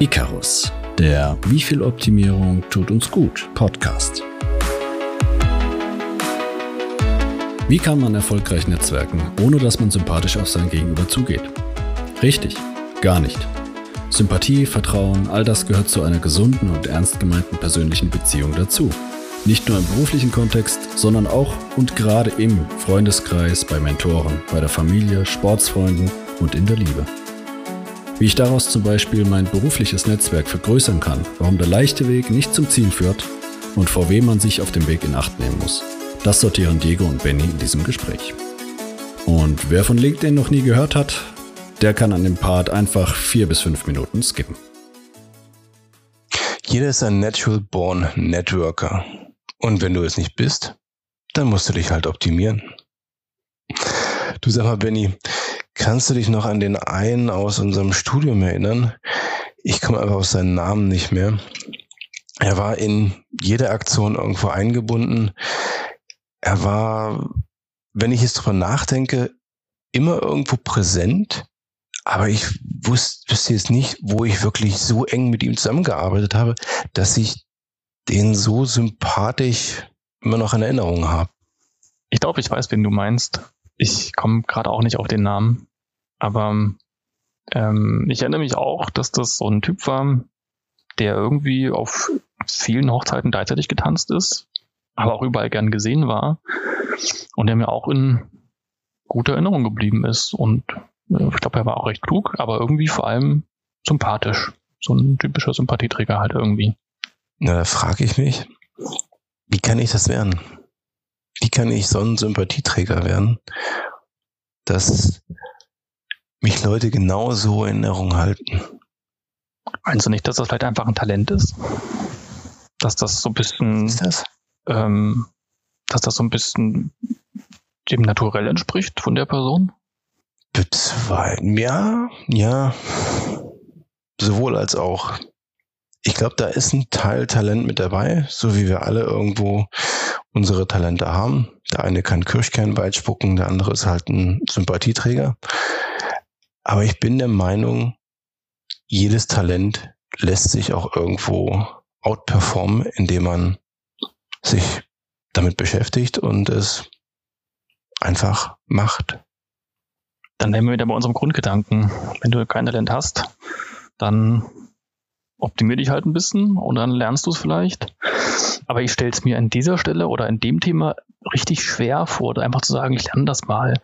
Icarus, der Wie viel Optimierung tut uns gut Podcast. Wie kann man erfolgreich netzwerken, ohne dass man sympathisch auf sein Gegenüber zugeht? Richtig, gar nicht. Sympathie, Vertrauen, all das gehört zu einer gesunden und ernst gemeinten persönlichen Beziehung dazu. Nicht nur im beruflichen Kontext, sondern auch und gerade im Freundeskreis, bei Mentoren, bei der Familie, Sportsfreunden und in der Liebe. Wie ich daraus zum Beispiel mein berufliches Netzwerk vergrößern kann, warum der leichte Weg nicht zum Ziel führt und vor wem man sich auf dem Weg in Acht nehmen muss. Das sortieren Diego und Benny in diesem Gespräch. Und wer von LinkedIn noch nie gehört hat, der kann an dem Part einfach vier bis fünf Minuten skippen. Jeder ist ein Natural Born Networker. Und wenn du es nicht bist, dann musst du dich halt optimieren. Du sag mal, Benny, kannst du dich noch an den einen aus unserem Studium erinnern? Ich komme einfach auf seinen Namen nicht mehr. Er war in jede Aktion irgendwo eingebunden. Er war, wenn ich jetzt drüber nachdenke, immer irgendwo präsent. Aber ich wusste, wusste jetzt nicht, wo ich wirklich so eng mit ihm zusammengearbeitet habe, dass ich den so sympathisch immer noch in Erinnerung habe. Ich glaube, ich weiß, wen du meinst. Ich komme gerade auch nicht auf den Namen. Aber ähm, ich erinnere mich auch, dass das so ein Typ war, der irgendwie auf vielen Hochzeiten gleichzeitig getanzt ist, aber auch überall gern gesehen war und der mir auch in guter Erinnerung geblieben ist. Und äh, ich glaube, er war auch recht klug, aber irgendwie vor allem sympathisch. So ein typischer Sympathieträger halt irgendwie. Na, da frage ich mich, wie kann ich das werden? Wie kann ich so ein Sympathieträger werden, dass mich Leute genauso in Erinnerung halten? Meinst du nicht, dass das vielleicht einfach ein Talent ist? Dass das so ein bisschen. Das? Ähm, dass das so ein bisschen dem Naturell entspricht von der Person? Bezweifeln. Ja, ja. Sowohl als auch ich glaube, da ist ein Teil Talent mit dabei, so wie wir alle irgendwo unsere Talente haben. Der eine kann Kirschkernweit spucken, der andere ist halt ein Sympathieträger. Aber ich bin der Meinung, jedes Talent lässt sich auch irgendwo outperformen, indem man sich damit beschäftigt und es einfach macht. Dann nehmen wir wieder bei unserem Grundgedanken. Wenn du kein Talent hast, dann optimier dich halt ein bisschen und dann lernst du es vielleicht. Aber ich stelle es mir an dieser Stelle oder in dem Thema richtig schwer vor, einfach zu sagen, ich lerne das mal.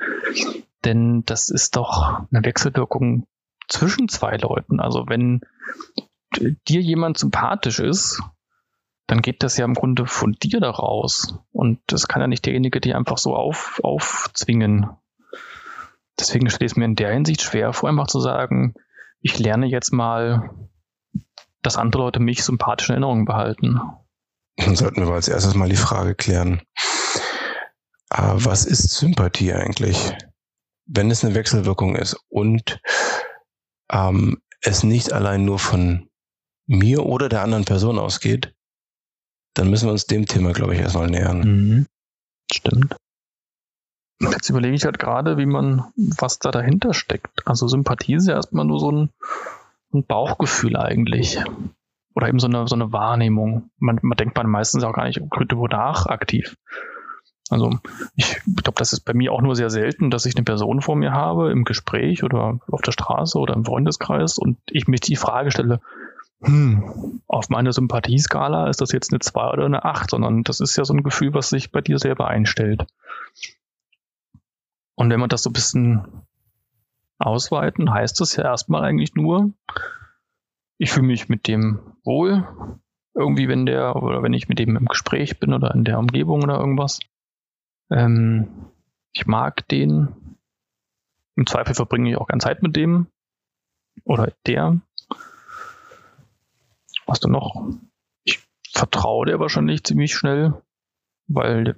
Denn das ist doch eine Wechselwirkung zwischen zwei Leuten. Also wenn dir jemand sympathisch ist, dann geht das ja im Grunde von dir daraus. Und das kann ja nicht derjenige dir einfach so auf, aufzwingen. Deswegen steht es mir in der Hinsicht schwer vor, einfach zu sagen, ich lerne jetzt mal dass andere Leute mich sympathisch in Erinnerung behalten. Dann sollten wir als erstes mal die Frage klären. Ah, was ist Sympathie eigentlich? Wenn es eine Wechselwirkung ist und ähm, es nicht allein nur von mir oder der anderen Person ausgeht, dann müssen wir uns dem Thema, glaube ich, erstmal nähern. Mhm. Stimmt. Jetzt überlege ich halt gerade, wie man, was da dahinter steckt. Also Sympathie ist ja erstmal nur so ein, ein Bauchgefühl eigentlich. Oder eben so eine, so eine Wahrnehmung. Man, man denkt man meistens auch gar nicht darüber nach aktiv. Also ich glaube, das ist bei mir auch nur sehr selten, dass ich eine Person vor mir habe im Gespräch oder auf der Straße oder im Freundeskreis und ich mich die Frage stelle, hm, auf meiner Sympathieskala ist das jetzt eine 2 oder eine 8, sondern das ist ja so ein Gefühl, was sich bei dir selber einstellt. Und wenn man das so ein bisschen ausweiten, heißt das ja erstmal eigentlich nur, ich fühle mich mit dem wohl. Irgendwie, wenn der, oder wenn ich mit dem im Gespräch bin oder in der Umgebung oder irgendwas. Ähm, ich mag den. Im Zweifel verbringe ich auch gerne Zeit mit dem. Oder der. Was denn noch? Ich vertraue der wahrscheinlich ziemlich schnell, weil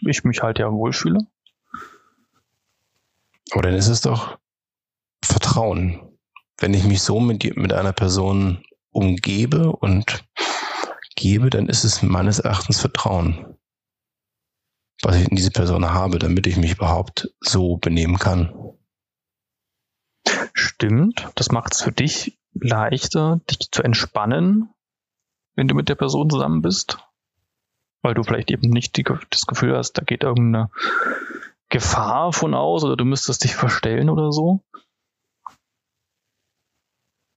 ich mich halt ja wohlfühle. Aber dann ist es doch Vertrauen. Wenn ich mich so mit, mit einer Person umgebe und gebe, dann ist es meines Erachtens Vertrauen, was ich in diese Person habe, damit ich mich überhaupt so benehmen kann. Stimmt, das macht es für dich leichter, dich zu entspannen, wenn du mit der Person zusammen bist? Weil du vielleicht eben nicht die, das Gefühl hast, da geht irgendeine Gefahr von aus oder du müsstest dich verstellen oder so.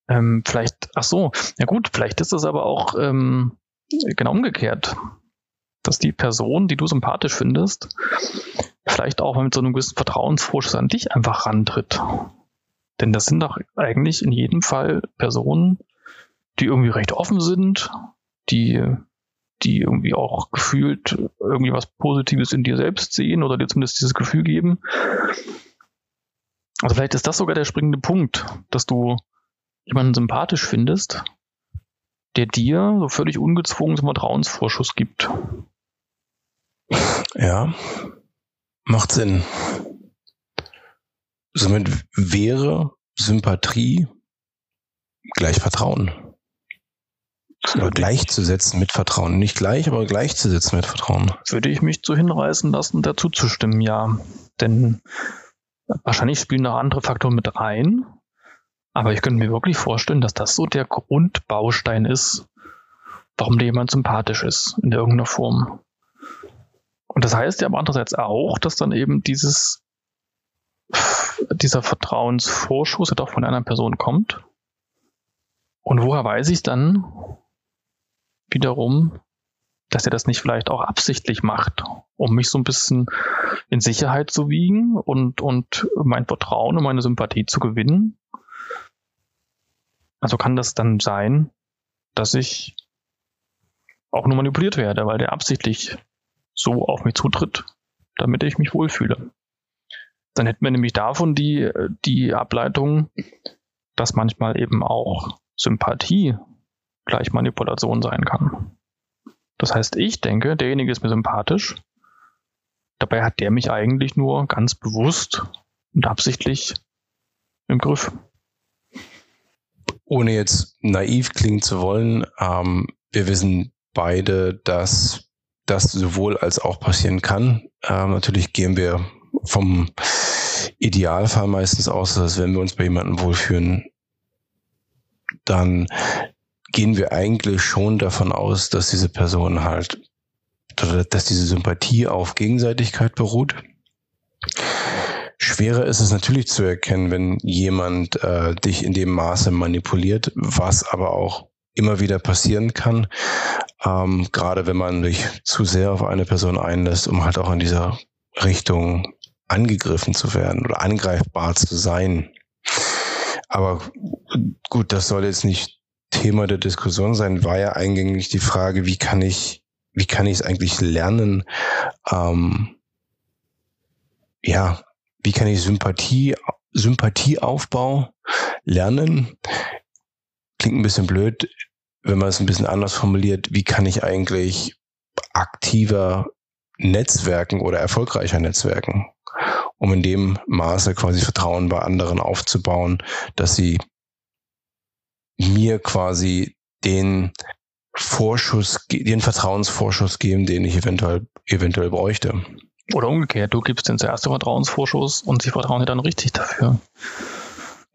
Ähm, vielleicht, ach so, ja gut, vielleicht ist das aber auch ähm, genau umgekehrt, dass die Person, die du sympathisch findest, vielleicht auch mit so einem gewissen Vertrauensvorschuss an dich einfach rantritt. Denn das sind doch eigentlich in jedem Fall Personen, die irgendwie recht offen sind, die, die irgendwie auch gefühlt irgendwie was Positives in dir selbst sehen oder dir zumindest dieses Gefühl geben. Also vielleicht ist das sogar der springende Punkt, dass du jemanden sympathisch findest, der dir so völlig ungezwungen zum Vertrauensvorschuss gibt. Ja, macht Sinn. Somit wäre Sympathie gleich Vertrauen. Oder gleichzusetzen mit Vertrauen. Nicht gleich, aber gleichzusetzen mit Vertrauen. Würde ich mich so hinreißen lassen, dazu zu stimmen, ja. Denn wahrscheinlich spielen noch andere Faktoren mit rein. Aber ich könnte mir wirklich vorstellen, dass das so der Grundbaustein ist, warum dir jemand sympathisch ist in irgendeiner Form. Und das heißt ja aber andererseits auch, dass dann eben dieses, dieser Vertrauensvorschuss ja doch von einer Person kommt. Und woher weiß ich dann wiederum, dass er das nicht vielleicht auch absichtlich macht, um mich so ein bisschen in Sicherheit zu wiegen und, und mein Vertrauen und meine Sympathie zu gewinnen also kann das dann sein, dass ich auch nur manipuliert werde, weil der absichtlich so auf mich zutritt, damit ich mich wohlfühle. Dann hätten wir nämlich davon die, die Ableitung, dass manchmal eben auch Sympathie gleich Manipulation sein kann. Das heißt, ich denke, derjenige ist mir sympathisch. Dabei hat der mich eigentlich nur ganz bewusst und absichtlich im Griff ohne jetzt naiv klingen zu wollen, ähm, wir wissen beide, dass das sowohl als auch passieren kann. Ähm, natürlich gehen wir vom Idealfall meistens aus, dass wenn wir uns bei jemandem wohlfühlen, dann gehen wir eigentlich schon davon aus, dass diese Person halt, dass diese Sympathie auf Gegenseitigkeit beruht. Schwerer ist es natürlich zu erkennen, wenn jemand äh, dich in dem Maße manipuliert, was aber auch immer wieder passieren kann, ähm, gerade wenn man sich zu sehr auf eine Person einlässt, um halt auch in dieser Richtung angegriffen zu werden oder angreifbar zu sein. Aber gut, das soll jetzt nicht Thema der Diskussion sein, war ja eingängig die Frage, wie kann ich, wie kann ich es eigentlich lernen, ähm, ja, wie kann ich Sympathie, Sympathieaufbau lernen? Klingt ein bisschen blöd, wenn man es ein bisschen anders formuliert. Wie kann ich eigentlich aktiver Netzwerken oder erfolgreicher Netzwerken, um in dem Maße quasi Vertrauen bei anderen aufzubauen, dass sie mir quasi den Vorschuss, den Vertrauensvorschuss geben, den ich eventuell, eventuell bräuchte. Oder umgekehrt, du gibst den zuerst den Vertrauensvorschuss und sie vertrauen dir dann richtig dafür.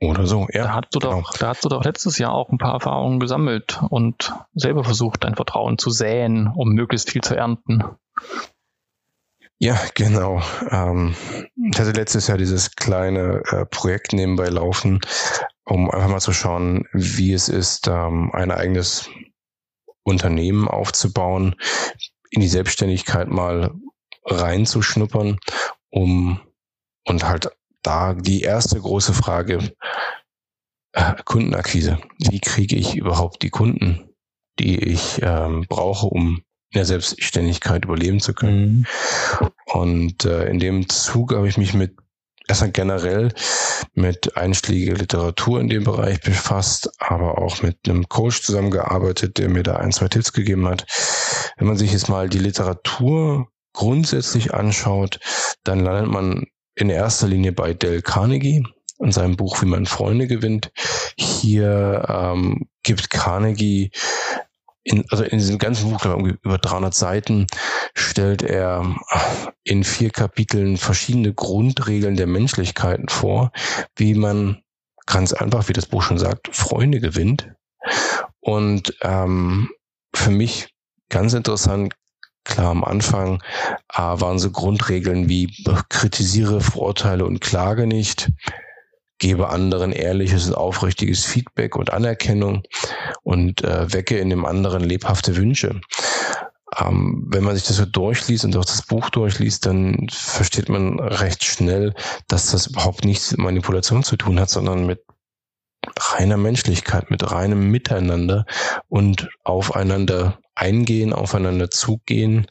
Oder so, ja. Da hast, du genau. doch, da hast du doch letztes Jahr auch ein paar Erfahrungen gesammelt und selber versucht, dein Vertrauen zu säen, um möglichst viel zu ernten. Ja, genau. Ähm, ich hatte letztes Jahr dieses kleine äh, Projekt nebenbei laufen, um einfach mal zu schauen, wie es ist, ähm, ein eigenes Unternehmen aufzubauen, in die Selbstständigkeit mal reinzuschnuppern, um und halt da die erste große Frage, äh, Kundenakquise. Wie kriege ich überhaupt die Kunden, die ich ähm, brauche, um in der Selbstständigkeit überleben zu können? Mhm. Und äh, in dem Zug habe ich mich mit erstmal generell mit einschlägiger Literatur in dem Bereich befasst, aber auch mit einem Coach zusammengearbeitet, der mir da ein, zwei Tipps gegeben hat. Wenn man sich jetzt mal die Literatur grundsätzlich anschaut, dann landet man in erster Linie bei Dale Carnegie in seinem Buch Wie man Freunde gewinnt. Hier ähm, gibt Carnegie in, also in diesem ganzen Buch, über 300 Seiten, stellt er in vier Kapiteln verschiedene Grundregeln der Menschlichkeiten vor, wie man ganz einfach, wie das Buch schon sagt, Freunde gewinnt. Und ähm, für mich ganz interessant, klar am Anfang äh, waren so Grundregeln wie kritisiere, verurteile und klage nicht, gebe anderen ehrliches und aufrichtiges Feedback und Anerkennung und äh, wecke in dem anderen lebhafte Wünsche. Ähm, wenn man sich das so durchliest und auch das Buch durchliest, dann versteht man recht schnell, dass das überhaupt nichts mit Manipulation zu tun hat, sondern mit reiner Menschlichkeit, mit reinem Miteinander und aufeinander eingehen, aufeinander zugehen.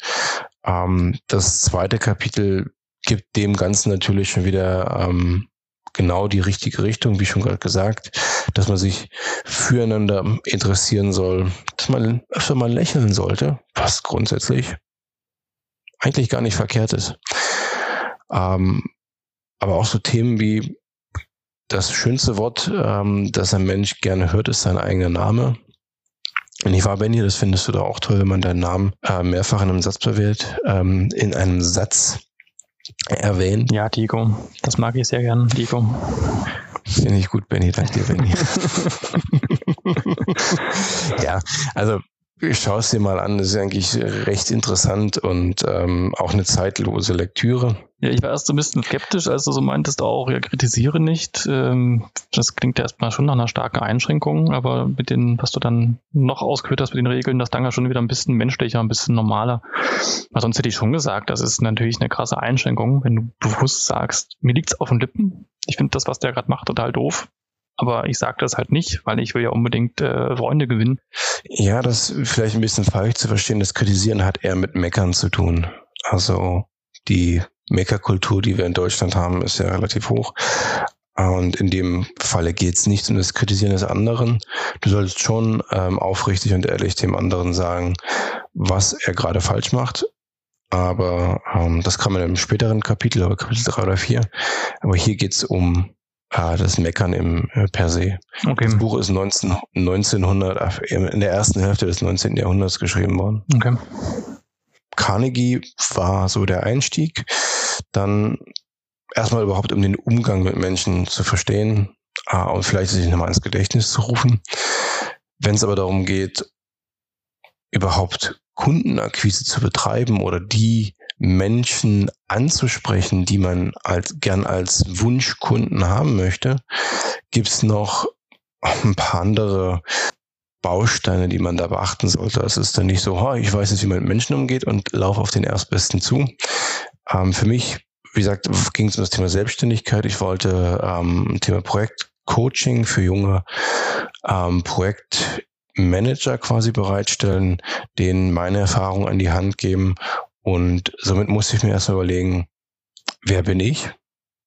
Ähm, das zweite Kapitel gibt dem Ganzen natürlich schon wieder ähm, genau die richtige Richtung, wie schon gerade gesagt, dass man sich füreinander interessieren soll, dass man öfter mal lächeln sollte, was grundsätzlich eigentlich gar nicht verkehrt ist. Ähm, aber auch so Themen wie das schönste Wort, ähm, das ein Mensch gerne hört, ist sein eigener Name. Und ich war Benny, das findest du da auch toll, wenn man deinen Namen äh, mehrfach in einem Satz verwählt, ähm, in einem Satz erwähnt. Ja, Diego. Das mag ich sehr gern, Diego. Finde ich gut, Benny. Danke dir, Benny. ja, also Schau es dir mal an, das ist eigentlich recht interessant und ähm, auch eine zeitlose Lektüre. Ja, ich war erst so ein bisschen skeptisch, als du so meintest auch, ja, kritisiere nicht. Ähm, das klingt ja erstmal schon nach einer starken Einschränkung, aber mit den, was du dann noch ausgeführt hast mit den Regeln, das dann ja schon wieder ein bisschen menschlicher, ein bisschen normaler. Weil sonst hätte ich schon gesagt, das ist natürlich eine krasse Einschränkung, wenn du bewusst sagst, mir liegt's auf den Lippen. Ich finde das, was der gerade macht, total doof aber ich sage das halt nicht, weil ich will ja unbedingt äh, Freunde gewinnen. Ja, das ist vielleicht ein bisschen falsch zu verstehen. Das Kritisieren hat eher mit Meckern zu tun. Also die Meckerkultur, die wir in Deutschland haben, ist ja relativ hoch. Und in dem Falle geht es nicht um das Kritisieren des anderen. Du solltest schon ähm, aufrichtig und ehrlich dem anderen sagen, was er gerade falsch macht. Aber ähm, das kann man im späteren Kapitel, aber Kapitel 3 oder 4. Aber hier geht es um Ah, das Meckern im äh, per se. Okay. Das Buch ist 19, 1900, in der ersten Hälfte des 19. Jahrhunderts geschrieben worden. Okay. Carnegie war so der Einstieg. Dann erstmal überhaupt, um den Umgang mit Menschen zu verstehen ah, und vielleicht sich nochmal ins Gedächtnis zu rufen. Wenn es aber darum geht, überhaupt Kundenakquise zu betreiben oder die Menschen anzusprechen, die man als, gern als Wunschkunden haben möchte, gibt es noch ein paar andere Bausteine, die man da beachten sollte. Es ist dann nicht so, oh, ich weiß jetzt, wie man mit Menschen umgeht und laufe auf den Erstbesten zu. Ähm, für mich, wie gesagt, ging es um das Thema Selbstständigkeit. Ich wollte ähm, Thema Projektcoaching für junge ähm, Projektmanager quasi bereitstellen, denen meine Erfahrung an die Hand geben und somit musste ich mir erstmal überlegen, wer bin ich?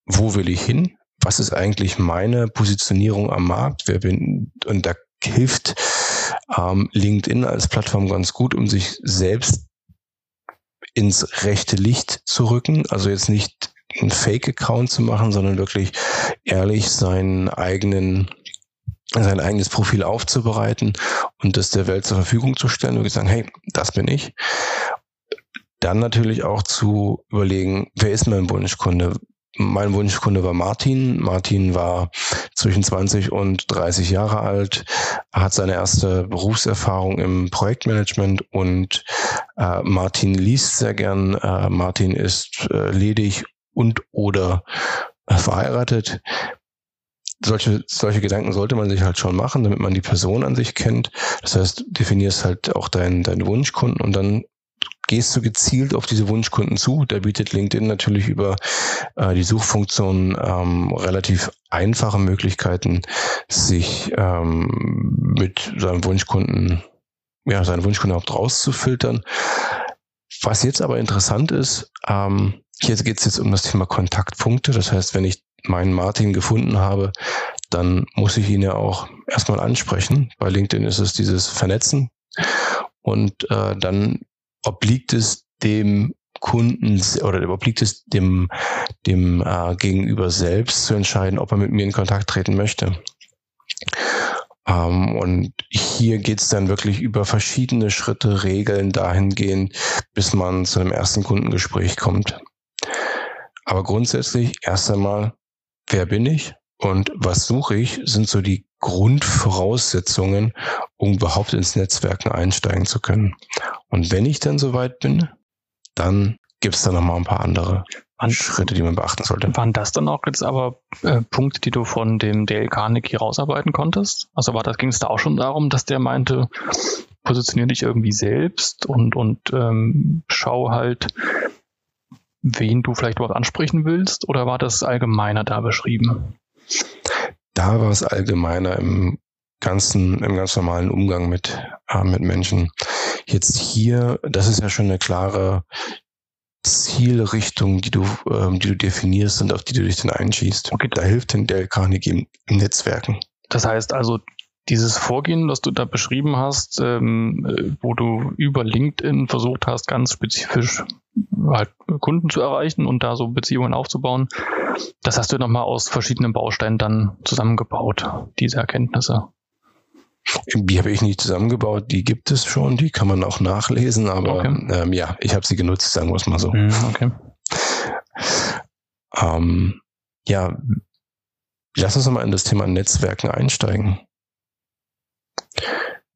Wo will ich hin? Was ist eigentlich meine Positionierung am Markt? Wer bin, und da hilft ähm, LinkedIn als Plattform ganz gut, um sich selbst ins rechte Licht zu rücken. Also jetzt nicht einen Fake-Account zu machen, sondern wirklich ehrlich seinen eigenen sein eigenes Profil aufzubereiten und das der Welt zur Verfügung zu stellen und sagen, hey, das bin ich. Dann natürlich auch zu überlegen, wer ist mein Wunschkunde? Mein Wunschkunde war Martin. Martin war zwischen 20 und 30 Jahre alt, hat seine erste Berufserfahrung im Projektmanagement und äh, Martin liest sehr gern. Äh, Martin ist äh, ledig und oder äh, verheiratet. Solche, solche Gedanken sollte man sich halt schon machen, damit man die Person an sich kennt. Das heißt, definierst halt auch deinen, deinen Wunschkunden und dann gehst du gezielt auf diese Wunschkunden zu. Da bietet LinkedIn natürlich über äh, die Suchfunktion ähm, relativ einfache Möglichkeiten, sich ähm, mit seinem Wunschkunden, ja, seinen Wunschkunden überhaupt rauszufiltern. Was jetzt aber interessant ist, ähm, hier geht es jetzt um das Thema Kontaktpunkte. Das heißt, wenn ich meinen Martin gefunden habe, dann muss ich ihn ja auch erstmal ansprechen. Bei LinkedIn ist es dieses Vernetzen. Und äh, dann obliegt es dem Kunden oder obliegt es dem, dem äh, Gegenüber selbst zu entscheiden, ob er mit mir in Kontakt treten möchte. Ähm, und hier geht es dann wirklich über verschiedene Schritte, Regeln dahingehend, bis man zu einem ersten Kundengespräch kommt. Aber grundsätzlich erst einmal, wer bin ich? Und was suche ich, sind so die Grundvoraussetzungen, um überhaupt ins Netzwerken einsteigen zu können. Und wenn ich dann soweit bin, dann gibt es da nochmal ein paar andere waren, Schritte, die man beachten sollte. Waren das dann auch jetzt aber äh, Punkte, die du von dem Dale Carnegie rausarbeiten konntest? Also war das, ging es da auch schon darum, dass der meinte, positionier dich irgendwie selbst und, und ähm, schau halt, wen du vielleicht überhaupt ansprechen willst? Oder war das allgemeiner da beschrieben? Da war es allgemeiner im ganzen, im ganz normalen Umgang mit, äh, mit Menschen. Jetzt hier, das ist ja schon eine klare Zielrichtung, die du, ähm, die du definierst und auf die du dich dann einschießt. Okay. Da hilft denn Dale Carnegie im, im Netzwerken. Das heißt also, dieses Vorgehen, das du da beschrieben hast, ähm, äh, wo du über LinkedIn versucht hast, ganz spezifisch halt Kunden zu erreichen und da so Beziehungen aufzubauen, das hast du nochmal aus verschiedenen Bausteinen dann zusammengebaut, diese Erkenntnisse. Die habe ich nicht zusammengebaut, die gibt es schon, die kann man auch nachlesen, aber okay. ähm, ja, ich habe sie genutzt, sagen wir es mal so. Mhm, okay. Ähm, ja, lass uns mal in das Thema Netzwerken einsteigen.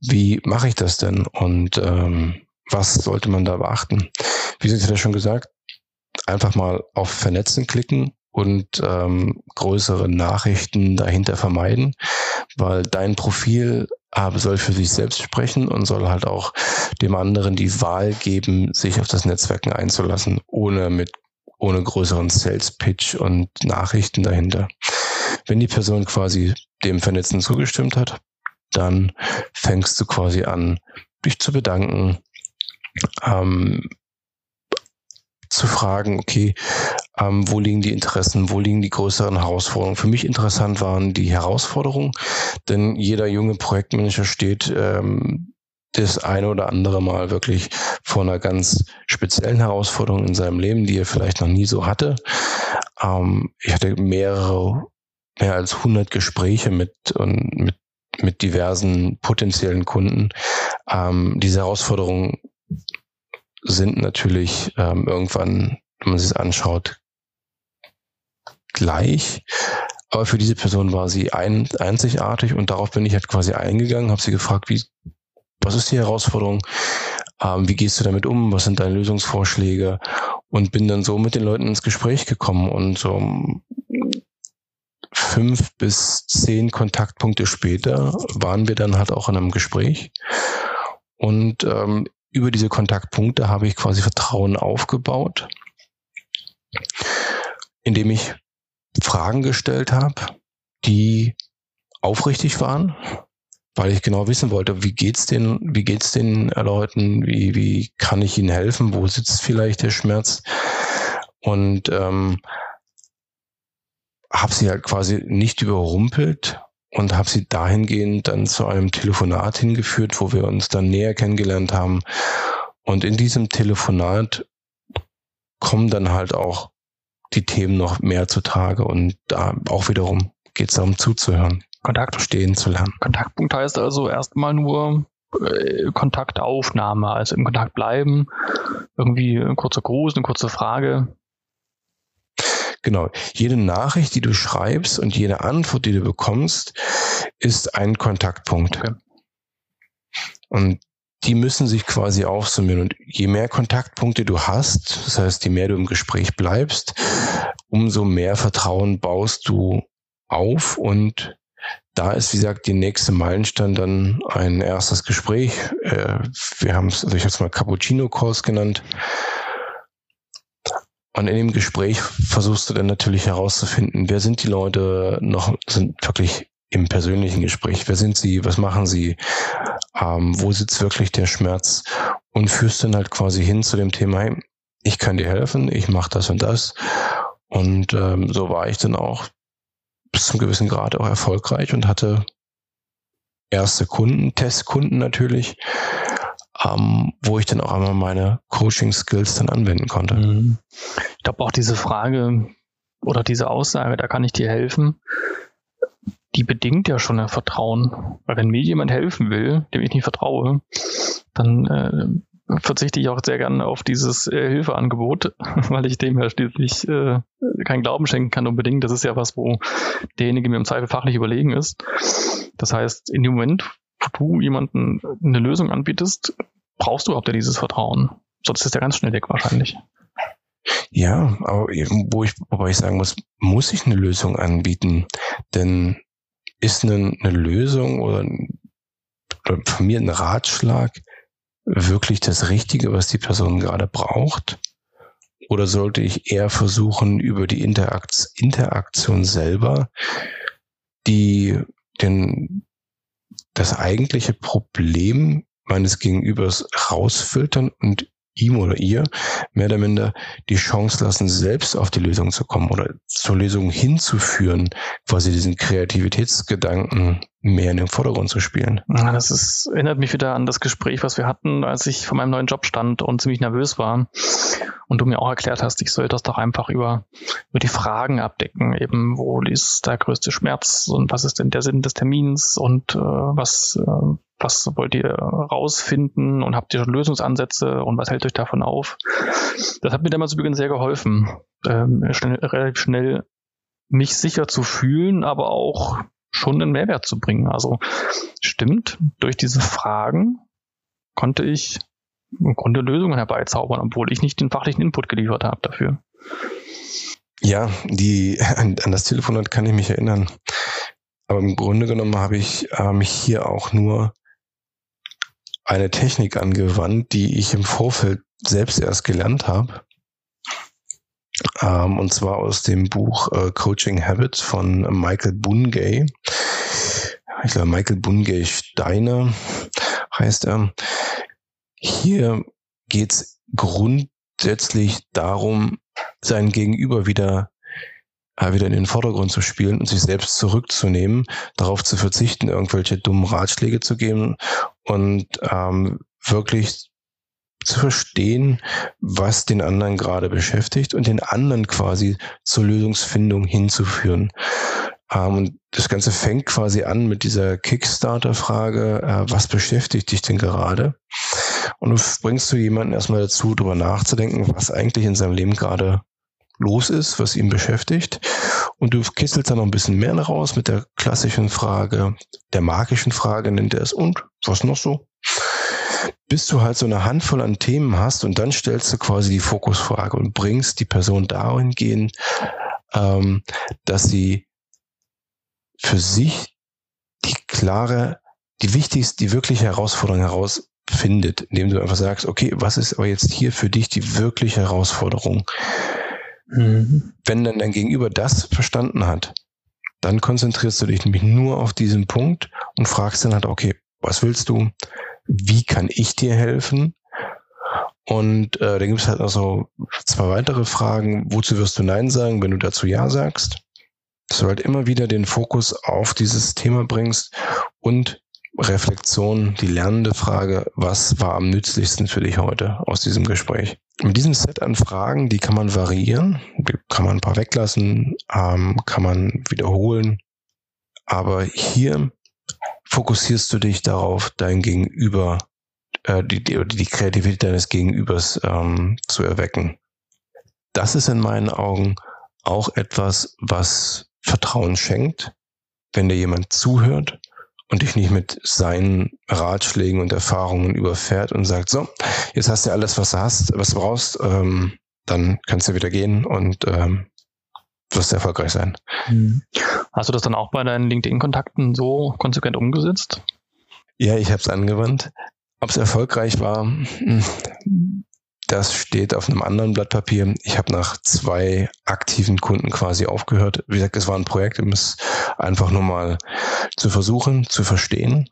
Wie mache ich das denn und ähm, was sollte man da beachten? Wie sind Sie ja schon gesagt, einfach mal auf Vernetzen klicken und ähm, größere Nachrichten dahinter vermeiden, weil dein Profil aber soll für sich selbst sprechen und soll halt auch dem anderen die Wahl geben, sich auf das Netzwerken einzulassen, ohne mit ohne größeren Sales Pitch und Nachrichten dahinter. Wenn die Person quasi dem Vernetzen zugestimmt hat, dann fängst du quasi an, dich zu bedanken, ähm, zu fragen, okay, ähm, wo liegen die Interessen, wo liegen die größeren Herausforderungen. Für mich interessant waren die Herausforderungen, denn jeder junge Projektmanager steht ähm, das eine oder andere Mal wirklich vor einer ganz speziellen Herausforderung in seinem Leben, die er vielleicht noch nie so hatte. Ähm, ich hatte mehrere, mehr als 100 Gespräche mit, und mit, mit diversen potenziellen Kunden. Ähm, diese Herausforderungen sind natürlich ähm, irgendwann, wenn man sich es anschaut, gleich. Aber für diese Person war sie ein, einzigartig und darauf bin ich halt quasi eingegangen, habe sie gefragt, wie, was ist die Herausforderung? Ähm, wie gehst du damit um? Was sind deine Lösungsvorschläge? Und bin dann so mit den Leuten ins Gespräch gekommen und so fünf bis zehn Kontaktpunkte später waren wir dann halt auch in einem Gespräch. Und ähm, über diese Kontaktpunkte habe ich quasi Vertrauen aufgebaut, indem ich Fragen gestellt habe, die aufrichtig waren, weil ich genau wissen wollte, wie geht's den, wie geht's den Leuten, wie, wie kann ich ihnen helfen, wo sitzt vielleicht der Schmerz? Und ähm, habe sie halt quasi nicht überrumpelt und habe sie dahingehend dann zu einem Telefonat hingeführt, wo wir uns dann näher kennengelernt haben. Und in diesem Telefonat kommen dann halt auch die Themen noch mehr zutage und da auch wiederum geht es darum zuzuhören, Kontakt stehen zu lernen. Kontaktpunkt heißt also erstmal nur äh, Kontaktaufnahme, also im Kontakt bleiben, irgendwie ein kurzer Gruß, eine kurze Frage, Genau. Jede Nachricht, die du schreibst und jede Antwort, die du bekommst, ist ein Kontaktpunkt. Okay. Und die müssen sich quasi aufsummieren. Und je mehr Kontaktpunkte du hast, das heißt, je mehr du im Gespräch bleibst, umso mehr Vertrauen baust du auf. Und da ist, wie gesagt, die nächste Meilenstein dann ein erstes Gespräch. Äh, wir haben es, also ich habe es mal Cappuccino-Kurs genannt. Und in dem Gespräch versuchst du dann natürlich herauszufinden, wer sind die Leute noch, sind wirklich im persönlichen Gespräch, wer sind sie, was machen sie, ähm, wo sitzt wirklich der Schmerz? Und führst dann halt quasi hin zu dem Thema, hey, ich kann dir helfen, ich mache das und das. Und ähm, so war ich dann auch bis zum gewissen Grad auch erfolgreich und hatte erste Kunden, Testkunden natürlich, ähm, wo ich dann auch einmal meine Coaching-Skills dann anwenden konnte. Mhm. Ich glaube auch diese Frage oder diese Aussage, da kann ich dir helfen, die bedingt ja schon ein Vertrauen. Weil wenn mir jemand helfen will, dem ich nicht vertraue, dann äh, verzichte ich auch sehr gerne auf dieses äh, Hilfeangebot, weil ich dem ja schließlich äh, keinen Glauben schenken kann unbedingt. Das ist ja was, wo derjenige mir im Zweifel fachlich überlegen ist. Das heißt, in dem Moment, du jemanden eine Lösung anbietest, brauchst du überhaupt dieses Vertrauen. Sonst ist der ganz schnell weg wahrscheinlich. Ja, aber wo ich, wobei ich sagen muss, muss ich eine Lösung anbieten? Denn ist eine, eine Lösung oder, von mir ein Ratschlag wirklich das Richtige, was die Person gerade braucht? Oder sollte ich eher versuchen, über die Interakt Interaktion selber die den, das eigentliche Problem meines Gegenübers rausfiltern und ihm oder ihr mehr oder minder die Chance lassen, selbst auf die Lösung zu kommen oder zur Lösung hinzuführen, quasi diesen Kreativitätsgedanken mehr in den Vordergrund zu spielen. Das ist, erinnert mich wieder an das Gespräch, was wir hatten, als ich vor meinem neuen Job stand und ziemlich nervös war. Und du mir auch erklärt hast, ich soll das doch einfach über, über die Fragen abdecken. Eben, wo ist der größte Schmerz und was ist denn der Sinn des Termins und äh, was, äh, was wollt ihr rausfinden und habt ihr schon Lösungsansätze und was hält euch davon auf? Das hat mir damals übrigens sehr geholfen, ähm, schnell, relativ schnell mich sicher zu fühlen, aber auch schon einen Mehrwert zu bringen. Also stimmt, durch diese Fragen konnte ich im Grunde Lösungen herbeizaubern, obwohl ich nicht den fachlichen Input geliefert habe dafür. Ja, die, an, an das Telefonat kann ich mich erinnern. Aber im Grunde genommen habe ich äh, mich hier auch nur eine Technik angewandt, die ich im Vorfeld selbst erst gelernt habe. Ähm, und zwar aus dem Buch äh, Coaching Habits von Michael Bungay. Ich glaube, Michael Bungay Steiner heißt er. Hier geht es grundsätzlich darum, sein Gegenüber wieder wieder in den Vordergrund zu spielen und sich selbst zurückzunehmen, darauf zu verzichten, irgendwelche dummen Ratschläge zu geben und ähm, wirklich zu verstehen, was den anderen gerade beschäftigt und den anderen quasi zur Lösungsfindung hinzuführen. Ähm, und das Ganze fängt quasi an mit dieser Kickstarter-Frage, äh, was beschäftigt dich denn gerade? Und du bringst du jemanden erstmal dazu, darüber nachzudenken, was eigentlich in seinem Leben gerade los ist, was ihn beschäftigt. Und du kisselst dann noch ein bisschen mehr raus mit der klassischen Frage, der magischen Frage nennt er es, und was noch so? Bis du halt so eine Handvoll an Themen hast und dann stellst du quasi die Fokusfrage und bringst die Person dahingehend, ähm, dass sie für sich die klare, die wichtigste, die wirkliche Herausforderung herausfindet, indem du einfach sagst, okay, was ist aber jetzt hier für dich die wirkliche Herausforderung? Mhm. Wenn dann dein Gegenüber das verstanden hat, dann konzentrierst du dich nämlich nur auf diesen Punkt und fragst dann halt, okay, was willst du? Wie kann ich dir helfen? Und äh, dann gibt es halt noch so zwei weitere Fragen. Wozu wirst du Nein sagen, wenn du dazu Ja sagst? Dass du halt immer wieder den Fokus auf dieses Thema bringst und Reflexion, die lernende Frage, was war am nützlichsten für dich heute aus diesem Gespräch? Mit diesem Set an Fragen, die kann man variieren, kann man ein paar weglassen, ähm, kann man wiederholen. Aber hier fokussierst du dich darauf, dein Gegenüber, äh, die, die, die Kreativität deines Gegenübers ähm, zu erwecken. Das ist in meinen Augen auch etwas, was Vertrauen schenkt, wenn dir jemand zuhört und dich nicht mit seinen Ratschlägen und Erfahrungen überfährt und sagt, so, jetzt hast du alles, was du hast, was du brauchst, ähm, dann kannst du wieder gehen und ähm, wirst erfolgreich sein. Hm. Hast du das dann auch bei deinen LinkedIn-Kontakten so konsequent umgesetzt? Ja, ich habe es angewandt. Ob es erfolgreich war, hm, das steht auf einem anderen Blatt Papier. Ich habe nach zwei aktiven Kunden quasi aufgehört. Wie gesagt, es war ein Projekt, um es einfach nur mal zu versuchen, zu verstehen.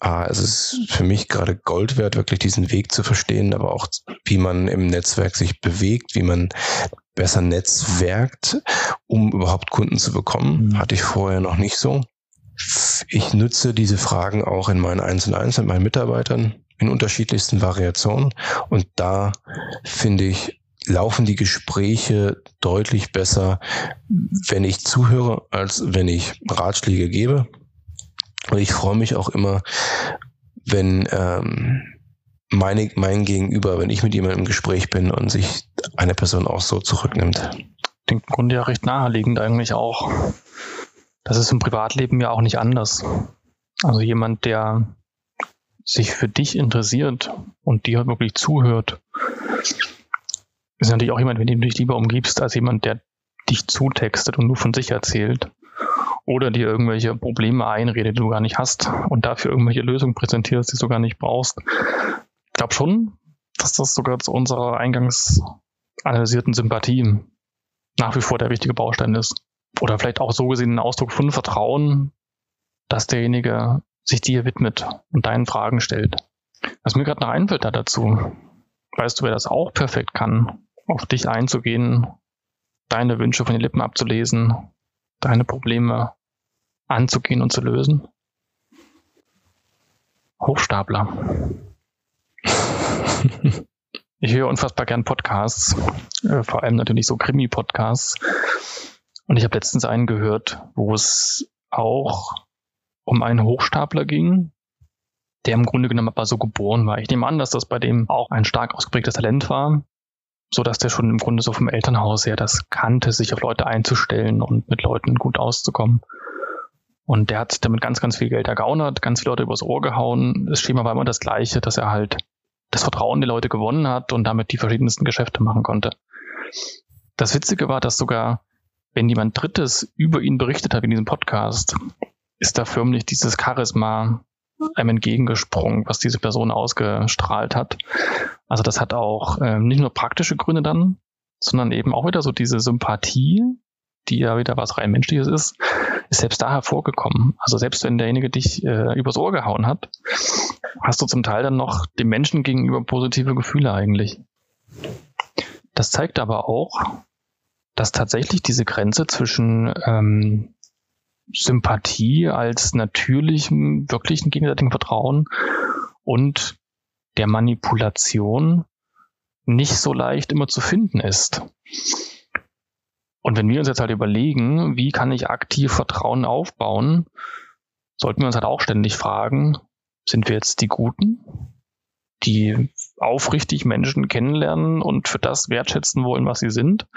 Ah, es ist für mich gerade Gold wert, wirklich diesen Weg zu verstehen, aber auch, wie man im Netzwerk sich bewegt, wie man besser netzwerkt, um überhaupt Kunden zu bekommen. Mhm. Hatte ich vorher noch nicht so. Ich nutze diese Fragen auch in meinen 1 und 1 mit meinen Mitarbeitern in unterschiedlichsten Variationen. Und da finde ich, laufen die Gespräche deutlich besser, wenn ich zuhöre, als wenn ich Ratschläge gebe. Und ich freue mich auch immer, wenn ähm, meine, mein Gegenüber, wenn ich mit jemandem im Gespräch bin und sich eine Person auch so zurücknimmt. Klingt im Grunde ja recht naheliegend eigentlich auch. Das ist im Privatleben ja auch nicht anders. Also jemand, der sich für dich interessiert und dir wirklich zuhört, ist natürlich auch jemand, mit dem du dich lieber umgibst, als jemand, der dich zutextet und nur von sich erzählt. Oder dir irgendwelche Probleme einredet, die du gar nicht hast und dafür irgendwelche Lösungen präsentierst, die du gar nicht brauchst. Ich glaube schon, dass das sogar zu unserer eingangs analysierten Sympathie nach wie vor der wichtige Baustein ist. Oder vielleicht auch so gesehen ein Ausdruck von Vertrauen, dass derjenige sich dir widmet und deinen Fragen stellt. Was mir gerade noch einfällt da dazu, weißt du, wer das auch perfekt kann, auf dich einzugehen, deine Wünsche von den Lippen abzulesen, deine Probleme anzugehen und zu lösen? Hochstapler. ich höre unfassbar gern Podcasts, äh, vor allem natürlich so Krimi-Podcasts. Und ich habe letztens einen gehört, wo es auch um einen Hochstapler ging, der im Grunde genommen aber so geboren war. Ich nehme an, dass das bei dem auch ein stark ausgeprägtes Talent war, so dass der schon im Grunde so vom Elternhaus her das kannte, sich auf Leute einzustellen und mit Leuten gut auszukommen. Und der hat damit ganz, ganz viel Geld ergaunert, ganz viele Leute übers Ohr gehauen. Das Schema war immer das gleiche, dass er halt das Vertrauen der Leute gewonnen hat und damit die verschiedensten Geschäfte machen konnte. Das Witzige war, dass sogar, wenn jemand Drittes über ihn berichtet hat in diesem Podcast, ist da förmlich dieses Charisma einem entgegengesprungen, was diese Person ausgestrahlt hat. Also das hat auch äh, nicht nur praktische Gründe dann, sondern eben auch wieder so diese Sympathie, die ja wieder was rein menschliches ist, ist selbst da hervorgekommen. Also selbst wenn derjenige dich äh, übers Ohr gehauen hat, hast du zum Teil dann noch dem Menschen gegenüber positive Gefühle eigentlich. Das zeigt aber auch, dass tatsächlich diese Grenze zwischen ähm, Sympathie als natürlichem, wirklichen gegenseitigen Vertrauen und der Manipulation nicht so leicht immer zu finden ist. Und wenn wir uns jetzt halt überlegen, wie kann ich aktiv Vertrauen aufbauen, sollten wir uns halt auch ständig fragen, sind wir jetzt die Guten, die aufrichtig Menschen kennenlernen und für das wertschätzen wollen, was sie sind?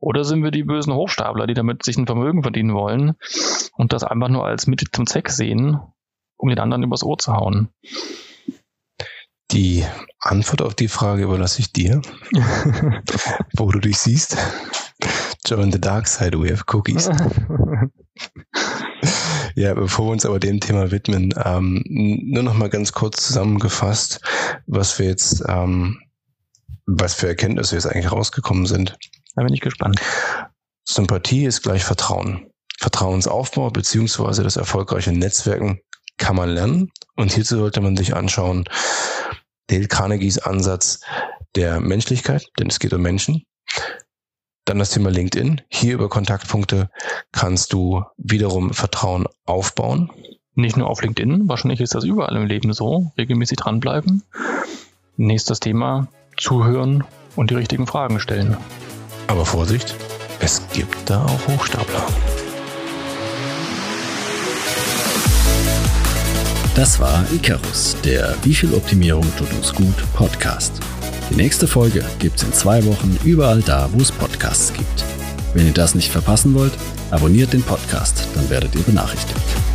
Oder sind wir die bösen Hochstapler, die damit sich ein Vermögen verdienen wollen und das einfach nur als Mittel zum Zweck sehen, um den anderen übers Ohr zu hauen? Die Antwort auf die Frage überlasse ich dir, wo du dich siehst. Join the dark side, we have cookies. ja, bevor wir uns aber dem Thema widmen, ähm, nur noch mal ganz kurz zusammengefasst, was wir jetzt, ähm, was für Erkenntnisse jetzt eigentlich rausgekommen sind. Da bin ich gespannt. Sympathie ist gleich Vertrauen. Vertrauensaufbau beziehungsweise das erfolgreiche Netzwerken kann man lernen. Und hierzu sollte man sich anschauen, Dale Carnegies Ansatz der Menschlichkeit, denn es geht um Menschen. Dann das Thema LinkedIn. Hier über Kontaktpunkte kannst du wiederum Vertrauen aufbauen. Nicht nur auf LinkedIn, wahrscheinlich ist das überall im Leben so. Regelmäßig dranbleiben. Nächstes Thema, zuhören und die richtigen Fragen stellen. Aber Vorsicht, es gibt da auch Hochstapler. Das war Icarus, der Wie viel Optimierung tut uns gut Podcast. Die nächste Folge gibt's in zwei Wochen überall da, wo es Podcasts gibt. Wenn ihr das nicht verpassen wollt, abonniert den Podcast, dann werdet ihr benachrichtigt.